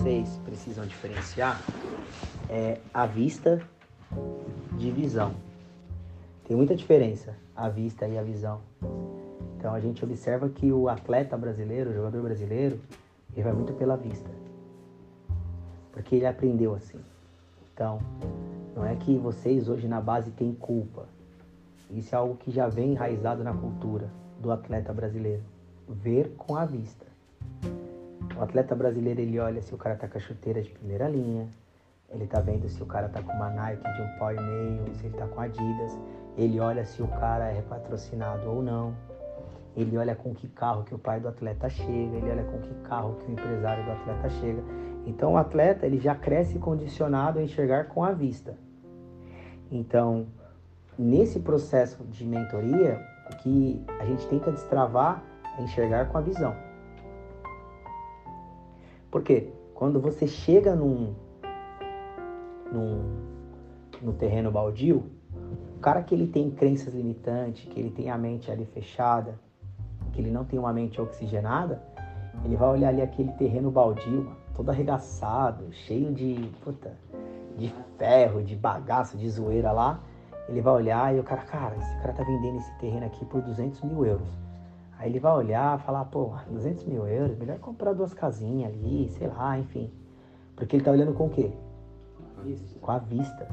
vocês precisam diferenciar é a vista de visão. Tem muita diferença a vista e a visão. Então a gente observa que o atleta brasileiro, o jogador brasileiro, ele vai muito pela vista. Porque ele aprendeu assim. Então, não é que vocês hoje na base têm culpa. Isso é algo que já vem enraizado na cultura do atleta brasileiro. Ver com a vista. O atleta brasileiro ele olha se o cara tá com a chuteira de primeira linha, ele tá vendo se o cara tá com uma Nike de um pau e meio, se ele tá com Adidas, ele olha se o cara é patrocinado ou não, ele olha com que carro que o pai do atleta chega, ele olha com que carro que o empresário do atleta chega. Então o atleta ele já cresce condicionado a enxergar com a vista. Então, nesse processo de mentoria, o que a gente tenta destravar é enxergar com a visão. Porque quando você chega num, num, num terreno baldio, o cara que ele tem crenças limitantes, que ele tem a mente ali fechada, que ele não tem uma mente oxigenada, ele vai olhar ali aquele terreno baldio, todo arregaçado, cheio de, puta, de ferro, de bagaço, de zoeira lá. Ele vai olhar e o cara, cara, esse cara tá vendendo esse terreno aqui por 200 mil euros. Aí ele vai olhar falar, pô, 200 mil euros, melhor comprar duas casinhas ali, sei lá, enfim. Porque ele tá olhando com o quê? Com a vista.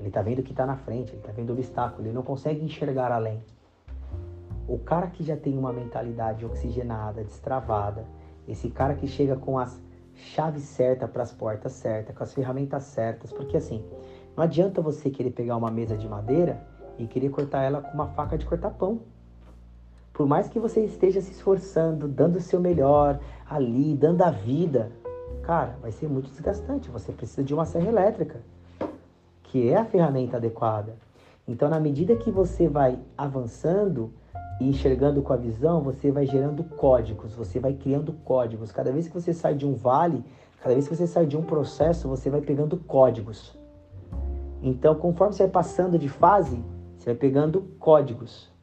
Ele tá vendo o que tá na frente, ele tá vendo o obstáculo, ele não consegue enxergar além. O cara que já tem uma mentalidade oxigenada, destravada, esse cara que chega com as chaves certas para as portas certas, com as ferramentas certas, porque assim, não adianta você querer pegar uma mesa de madeira e querer cortar ela com uma faca de cortar pão por mais que você esteja se esforçando, dando o seu melhor ali, dando a vida, cara, vai ser muito desgastante. Você precisa de uma serra elétrica, que é a ferramenta adequada. Então, na medida que você vai avançando e enxergando com a visão, você vai gerando códigos, você vai criando códigos. Cada vez que você sai de um vale, cada vez que você sai de um processo, você vai pegando códigos. Então, conforme você vai passando de fase, você vai pegando códigos.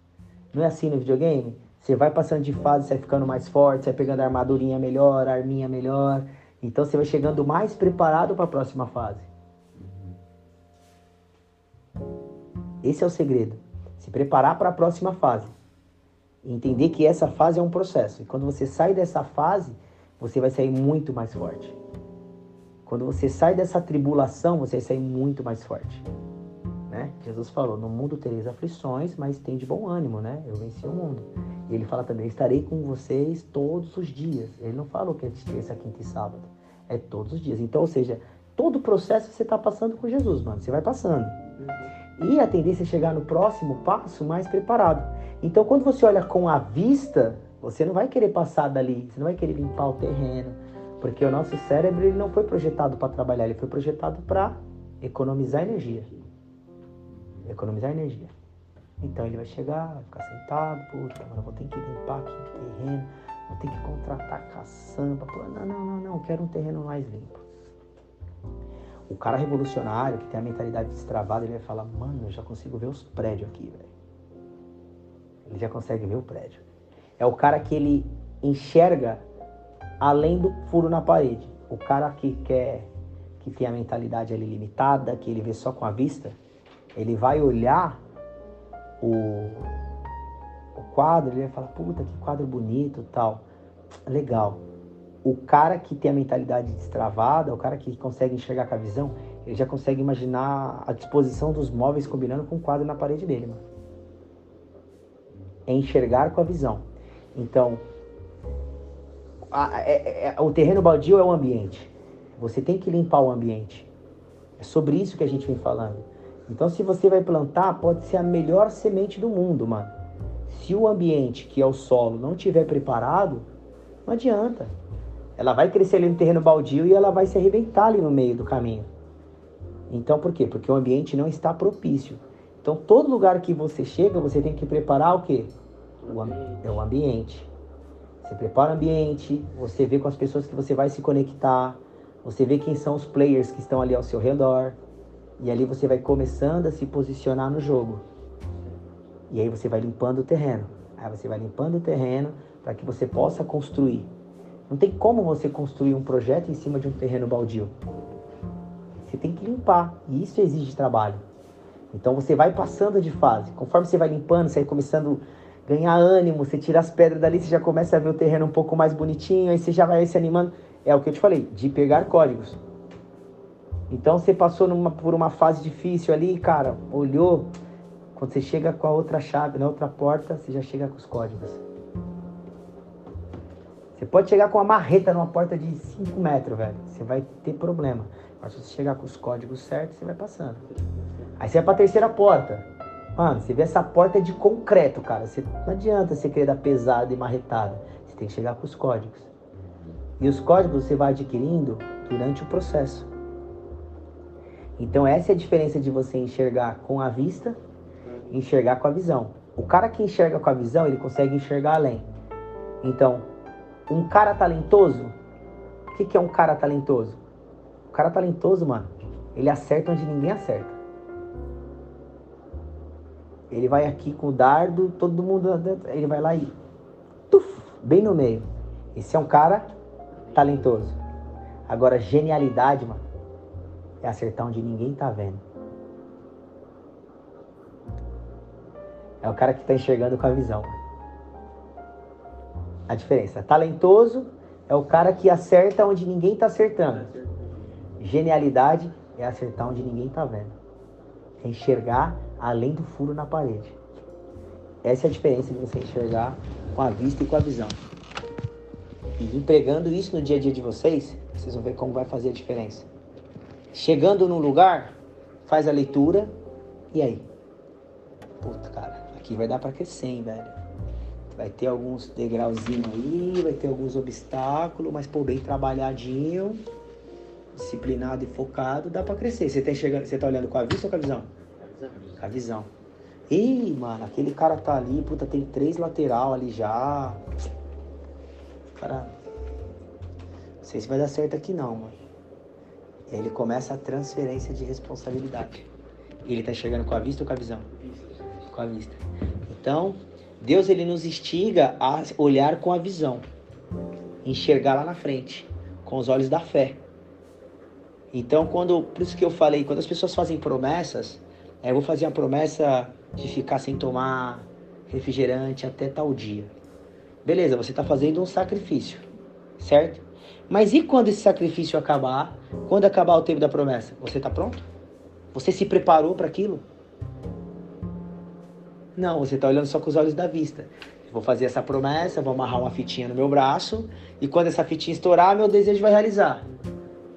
Não é assim no videogame? Você vai passando de fase, você vai ficando mais forte, você vai pegando a armadurinha melhor, a arminha melhor. Então você vai chegando mais preparado para a próxima fase. Esse é o segredo. Se preparar para a próxima fase. entender que essa fase é um processo. E quando você sai dessa fase, você vai sair muito mais forte. Quando você sai dessa tribulação, você vai sair muito mais forte né? Jesus falou: No mundo tereis aflições, mas tem de bom ânimo, né? Eu venci o mundo. E ele fala também: Estarei com vocês todos os dias. Ele não falou que é de terça, quinta e sábado. É todos os dias. Então, ou seja, todo o processo você está passando com Jesus, mano. Você vai passando. E a tendência é chegar no próximo passo mais preparado. Então, quando você olha com a vista, você não vai querer passar dali, você não vai querer limpar o terreno, porque o nosso cérebro ele não foi projetado para trabalhar, ele foi projetado para economizar energia economizar energia. Então ele vai chegar, vai ficar sentado, puta, mano, vou ter que limpar aqui o terreno, vou ter que contratar caçamba. Pô, não, não, não, não, quero um terreno mais limpo. O cara revolucionário, que tem a mentalidade destravada, ele vai falar, mano, eu já consigo ver os prédios aqui, velho. Ele já consegue ver o prédio. É o cara que ele enxerga além do furo na parede. O cara que quer, que tem a mentalidade ali limitada, que ele vê só com a vista, ele vai olhar o, o quadro, ele vai falar, puta, que quadro bonito tal. Legal. O cara que tem a mentalidade destravada, o cara que consegue enxergar com a visão, ele já consegue imaginar a disposição dos móveis combinando com o quadro na parede dele, mano. É enxergar com a visão. Então, a, é, é, é, o terreno baldio é o ambiente. Você tem que limpar o ambiente. É sobre isso que a gente vem falando. Então, se você vai plantar, pode ser a melhor semente do mundo, mano. Se o ambiente, que é o solo, não tiver preparado, não adianta. Ela vai crescer ali no terreno baldio e ela vai se arrebentar ali no meio do caminho. Então, por quê? Porque o ambiente não está propício. Então, todo lugar que você chega, você tem que preparar o quê? O é o ambiente. Você prepara o ambiente, você vê com as pessoas que você vai se conectar, você vê quem são os players que estão ali ao seu redor. E ali você vai começando a se posicionar no jogo. E aí você vai limpando o terreno. Aí você vai limpando o terreno para que você possa construir. Não tem como você construir um projeto em cima de um terreno baldio. Você tem que limpar. E isso exige trabalho. Então você vai passando de fase. Conforme você vai limpando, você vai começando a ganhar ânimo, você tira as pedras dali, você já começa a ver o terreno um pouco mais bonitinho, aí você já vai se animando. É o que eu te falei, de pegar códigos. Então você passou numa, por uma fase difícil ali, cara, olhou. Quando você chega com a outra chave, na outra porta, você já chega com os códigos. Você pode chegar com uma marreta numa porta de 5 metros, velho. Você vai ter problema. Mas se você chegar com os códigos certos, você vai passando. Aí você vai pra terceira porta. Mano, você vê essa porta é de concreto, cara. Você, não adianta você querer dar pesada e marretada. Você tem que chegar com os códigos. E os códigos você vai adquirindo durante o processo. Então essa é a diferença de você enxergar com a vista enxergar com a visão. O cara que enxerga com a visão, ele consegue enxergar além. Então, um cara talentoso, o que, que é um cara talentoso? O cara talentoso, mano, ele acerta onde ninguém acerta. Ele vai aqui com o dardo, todo mundo, ele vai lá e tuf, bem no meio. Esse é um cara talentoso. Agora, genialidade, mano, é acertar onde ninguém tá vendo. É o cara que tá enxergando com a visão. A diferença. Talentoso é o cara que acerta onde ninguém tá acertando. Genialidade é acertar onde ninguém tá vendo. É enxergar além do furo na parede. Essa é a diferença de você enxergar com a vista e com a visão. E empregando isso no dia a dia de vocês, vocês vão ver como vai fazer a diferença. Chegando num lugar, faz a leitura e aí? Puta, cara, aqui vai dar para crescer, hein, velho. Vai ter alguns degrauzinhos aí, vai ter alguns obstáculos, mas pô, bem trabalhadinho, disciplinado e focado, dá para crescer. Você tá chegando, você tá olhando com a vista ou com a visão? Com a visão. Ih, mano, aquele cara tá ali, puta, tem três lateral ali já. Cara, não sei se vai dar certo aqui não, mano. Ele começa a transferência de responsabilidade. Ele está chegando com a vista ou com a visão? Com a vista. Então, Deus ele nos instiga a olhar com a visão, enxergar lá na frente, com os olhos da fé. Então, quando, por isso que eu falei, quando as pessoas fazem promessas, é, eu vou fazer a promessa de ficar sem tomar refrigerante até tal dia. Beleza, você está fazendo um sacrifício, certo? Mas e quando esse sacrifício acabar? Quando acabar o tempo da promessa? Você está pronto? Você se preparou para aquilo? Não, você está olhando só com os olhos da vista. Vou fazer essa promessa, vou amarrar uma fitinha no meu braço e quando essa fitinha estourar, meu desejo vai realizar.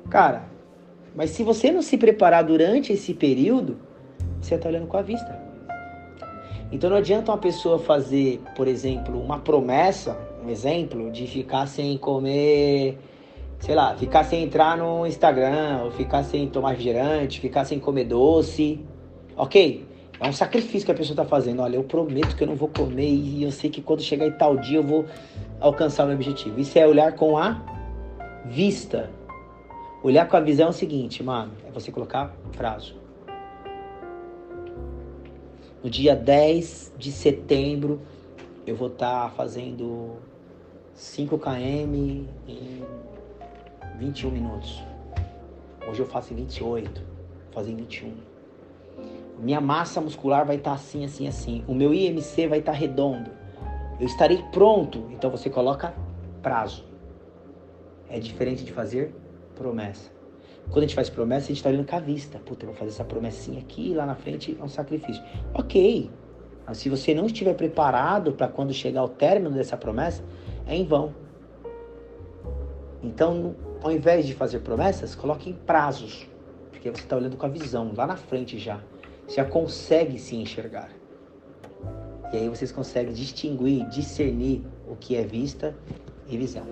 Cara, mas se você não se preparar durante esse período, você está olhando com a vista. Então não adianta uma pessoa fazer, por exemplo, uma promessa, um exemplo, de ficar sem comer sei lá, ficar sem entrar no Instagram, ou ficar sem tomar refrigerante, ficar sem comer doce. Ok? É um sacrifício que a pessoa está fazendo. Olha, eu prometo que eu não vou comer e eu sei que quando chegar em tal dia eu vou alcançar o meu objetivo. Isso é olhar com a vista. Olhar com a visão é o seguinte, mano, é você colocar prazo. No dia 10 de setembro eu vou estar tá fazendo 5 km em 21 minutos. Hoje eu faço em 28, vou fazer em 21. Minha massa muscular vai estar tá assim, assim, assim. O meu IMC vai estar tá redondo. Eu estarei pronto. Então você coloca prazo. É diferente de fazer promessa. Quando a gente faz promessa, a gente está olhando com a vista. Puta, eu vou fazer essa promessinha aqui, lá na frente é um sacrifício. Ok. Mas se você não estiver preparado para quando chegar ao término dessa promessa, é em vão. Então, ao invés de fazer promessas, coloque em prazos, porque você está olhando com a visão lá na frente já. Você já consegue se enxergar. E aí vocês conseguem distinguir, discernir o que é vista e visão.